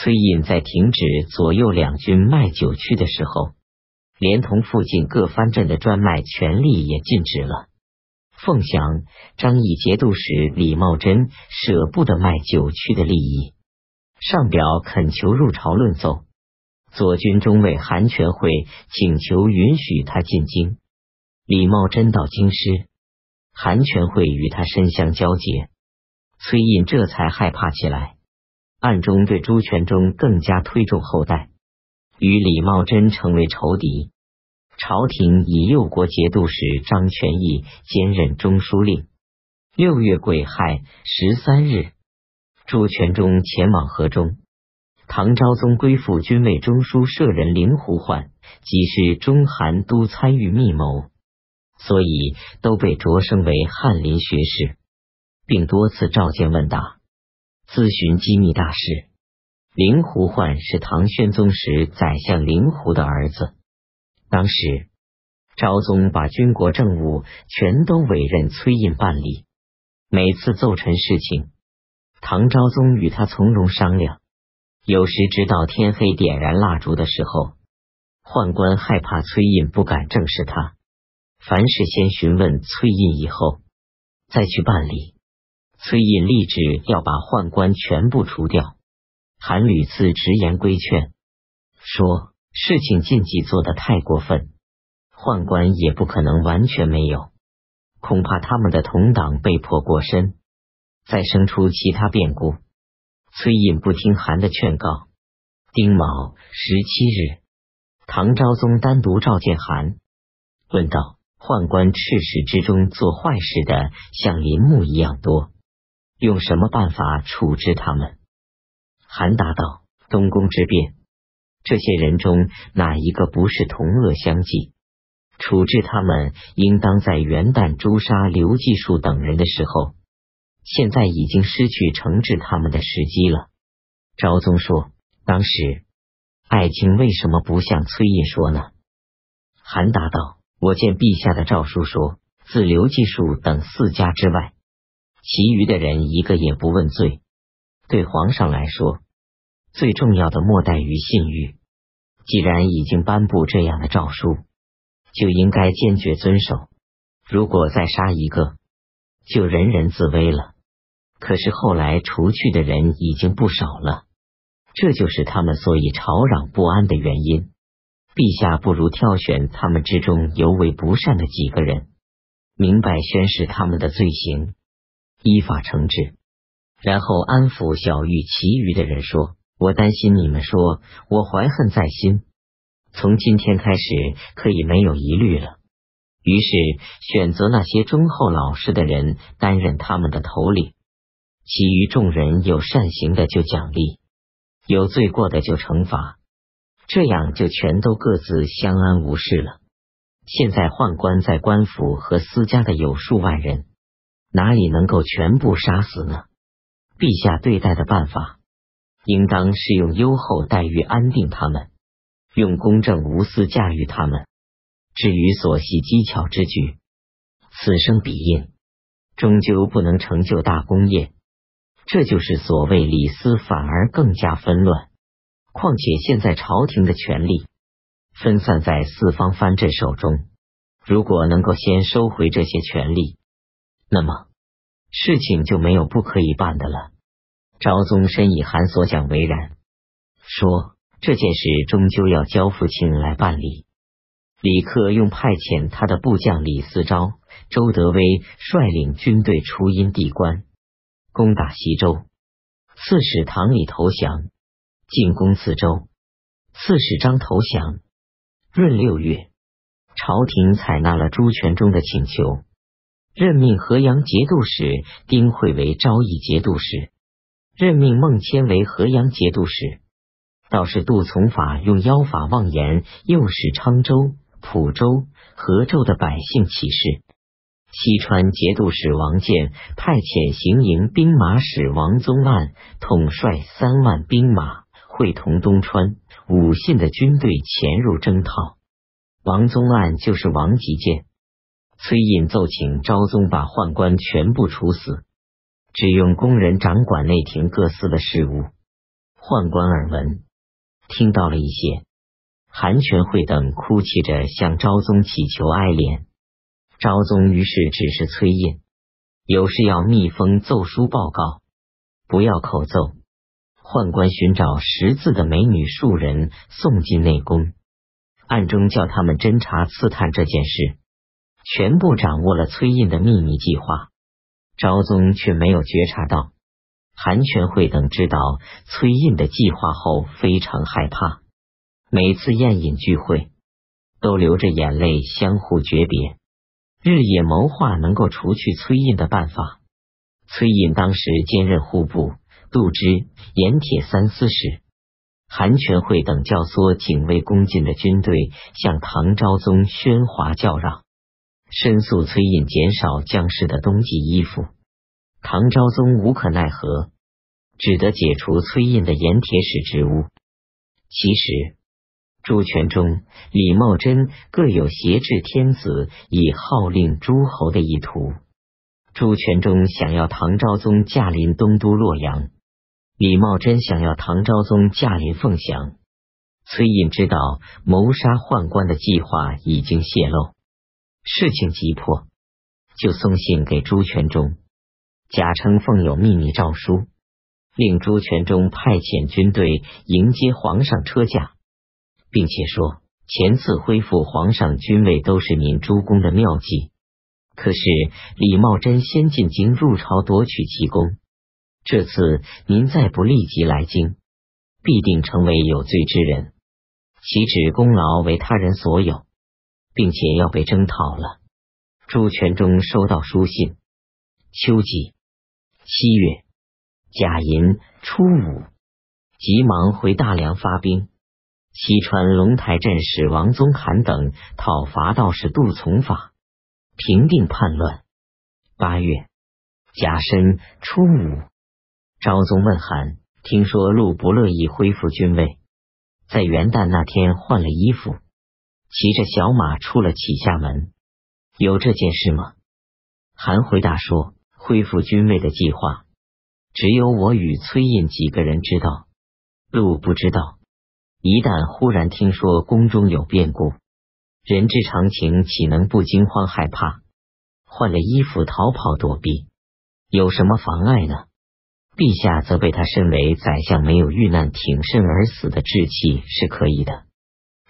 崔胤在停止左右两军卖酒曲的时候，连同附近各藩镇的专卖权利也禁止了。凤翔、张毅节度使李茂贞舍不得卖酒曲的利益，上表恳求入朝论奏。左军中尉韩全会请求允许他进京。李茂贞到京师，韩全会与他深相交结，崔胤这才害怕起来，暗中对朱全忠更加推重后代，与李茂贞成为仇敌。朝廷以右国节度使张全义兼任中书令。六月癸亥十三日，朱全忠前往河中。唐昭宗归附军卫中书舍人林胡焕，即是中韩都参与密谋，所以都被擢升为翰林学士，并多次召见问答，咨询机密大事。凌胡焕是唐宣宗时宰相凌胡的儿子。当时，昭宗把军国政务全都委任崔胤办理。每次奏陈事情，唐昭宗与他从容商量。有时直到天黑点燃蜡烛的时候，宦官害怕崔胤不敢正视他，凡事先询问崔胤以后再去办理。崔胤立志要把宦官全部除掉，韩屡次直言规劝，说。事情禁忌做得太过分，宦官也不可能完全没有，恐怕他们的同党被迫过深，再生出其他变故。崔胤不听韩的劝告。丁卯十七日，唐昭宗单独召见韩，问道：“宦官赤史之中做坏事的，像林木一样多，用什么办法处置他们？”韩答道：“东宫之变。”这些人中哪一个不是同恶相济？处置他们，应当在元旦诛杀刘继树等人的时候。现在已经失去惩治他们的时机了。昭宗说：“当时爱卿为什么不向崔胤说呢？”韩答道：“我见陛下的诏书说，自刘继树等四家之外，其余的人一个也不问罪。对皇上来说，最重要的莫待于信誉。”既然已经颁布这样的诏书，就应该坚决遵守。如果再杀一个，就人人自危了。可是后来除去的人已经不少了，这就是他们所以吵嚷不安的原因。陛下不如挑选他们之中尤为不善的几个人，明白宣示他们的罪行，依法惩治，然后安抚小玉其余的人说。我担心你们说我怀恨在心，从今天开始可以没有疑虑了。于是选择那些忠厚老实的人担任他们的头领，其余众人有善行的就奖励，有罪过的就惩罚，这样就全都各自相安无事了。现在宦官在官府和私家的有数万人，哪里能够全部杀死呢？陛下对待的办法。应当是用优厚待遇安定他们，用公正无私驾驭他们。至于所系机巧之举，此生彼应，终究不能成就大功业。这就是所谓李斯反而更加纷乱。况且现在朝廷的权力分散在四方藩镇手中，如果能够先收回这些权力，那么事情就没有不可以办的了。昭宗深以韩所讲为然，说这件事终究要交父亲来办理。李克用派遣他的部将李思昭、周德威率领军队出阴地关，攻打西周。刺史唐李投降，进攻四周。刺史张投降。闰六月，朝廷采纳了朱全忠的请求，任命河阳节度使丁会为昭义节度使。任命孟谦为河阳节度使，道士杜从法用妖法妄言，诱使昌州、蒲州、河州的百姓起事。西川节度使王建派遣行营兵马使王宗案统帅三万兵马，会同东川、武信的军队潜入征讨。王宗案就是王吉建。崔胤奏请昭宗把宦官全部处死。只用工人掌管内廷各司的事务，宦官耳闻，听到了一些。韩全会等哭泣着向昭宗祈求哀怜，昭宗于是指示崔胤，有事要密封奏书报告，不要口奏。宦官寻找识字的美女数人送进内宫，暗中叫他们侦查刺探这件事，全部掌握了崔胤的秘密计划。昭宗却没有觉察到，韩全会等知道崔胤的计划后，非常害怕。每次宴饮聚会，都流着眼泪相互诀别，日夜谋划能够除去崔胤的办法。崔胤当时兼任户部、度支、盐铁三司使，韩全会等教唆警卫攻进的军队向唐昭宗喧哗叫嚷，申诉崔胤减少将士的冬季衣服。唐昭宗无可奈何，只得解除崔胤的盐铁使职务。其实。朱全忠、李茂贞各有挟制天子以号令诸侯的意图。朱全忠想要唐昭宗驾临东都洛阳，李茂贞想要唐昭宗驾临凤翔。崔胤知道谋杀宦官的计划已经泄露，事情急迫，就送信给朱全忠，假称奉有秘密诏书，令朱全忠派遣军队迎接皇上车驾。并且说，前次恢复皇上君位都是您朱公的妙计，可是李茂贞先进京入朝夺取其功，这次您再不立即来京，必定成为有罪之人，岂止功劳为他人所有，并且要被征讨了。朱全忠收到书信，秋季七月甲寅初五，急忙回大梁发兵。西川龙台镇使王宗侃等讨伐道士杜从法，平定叛乱。八月甲申初五，昭宗问韩：“听说陆不乐意恢复军位，在元旦那天换了衣服，骑着小马出了启夏门，有这件事吗？”韩回答说：“恢复军位的计划，只有我与崔胤几个人知道，陆不知道。”一旦忽然听说宫中有变故，人之常情，岂能不惊慌害怕？换了衣服逃跑躲避，有什么妨碍呢？陛下则被他身为宰相没有遇难挺身而死的志气是可以的。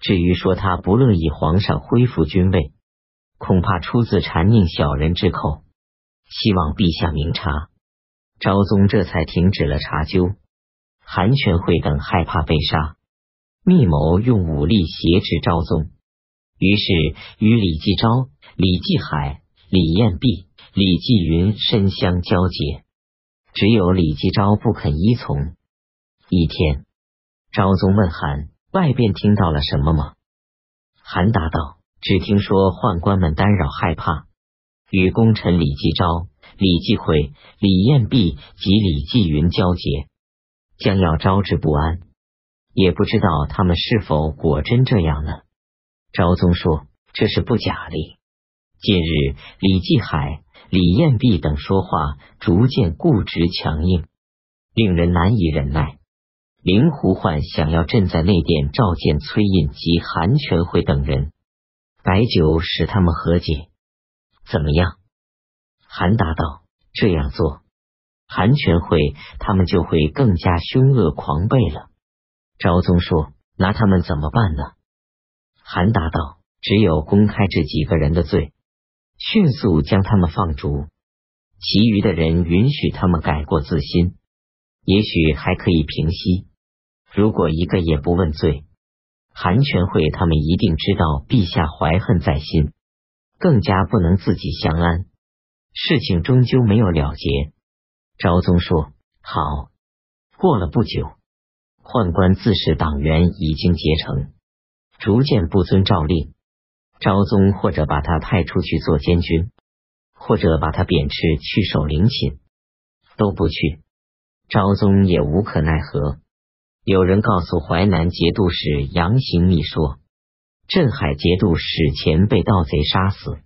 至于说他不乐意皇上恢复君位，恐怕出自谗佞小人之口。希望陛下明察。昭宗这才停止了查究。韩全会等害怕被杀。密谋用武力挟持昭宗，于是与李继昭、李继海、李彦弼、李继云深相交结，只有李继昭不肯依从。一天，昭宗问韩：“外边听到了什么吗？”韩答道：“只听说宦官们干扰害怕，与功臣李继昭、李继会、李彦弼及李继云交结，将要招致不安。”也不知道他们是否果真这样呢？昭宗说：“这是不假的。”近日，李继海、李彦弼等说话逐渐固执强硬，令人难以忍耐。灵狐焕想要朕在内殿召见崔胤及韩全会等人，摆酒使他们和解，怎么样？韩答道：“这样做，韩全会他们就会更加凶恶狂悖了。”昭宗说：“拿他们怎么办呢？”韩答道：“只有公开这几个人的罪，迅速将他们放逐，其余的人允许他们改过自新，也许还可以平息。如果一个也不问罪，韩全会他们一定知道陛下怀恨在心，更加不能自己相安。事情终究没有了结。”昭宗说：“好。”过了不久。宦官自恃党员已经结成，逐渐不遵诏令。昭宗或者把他派出去做监军，或者把他贬斥去守陵寝，都不去。昭宗也无可奈何。有人告诉淮南节度使杨行密说，镇海节度使前被盗贼杀死。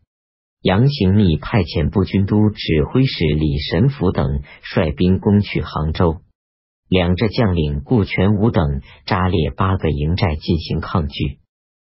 杨行密派遣步军都指挥使李神甫等率兵攻取杭州。两浙将领顾全武等扎列八个营寨进行抗拒。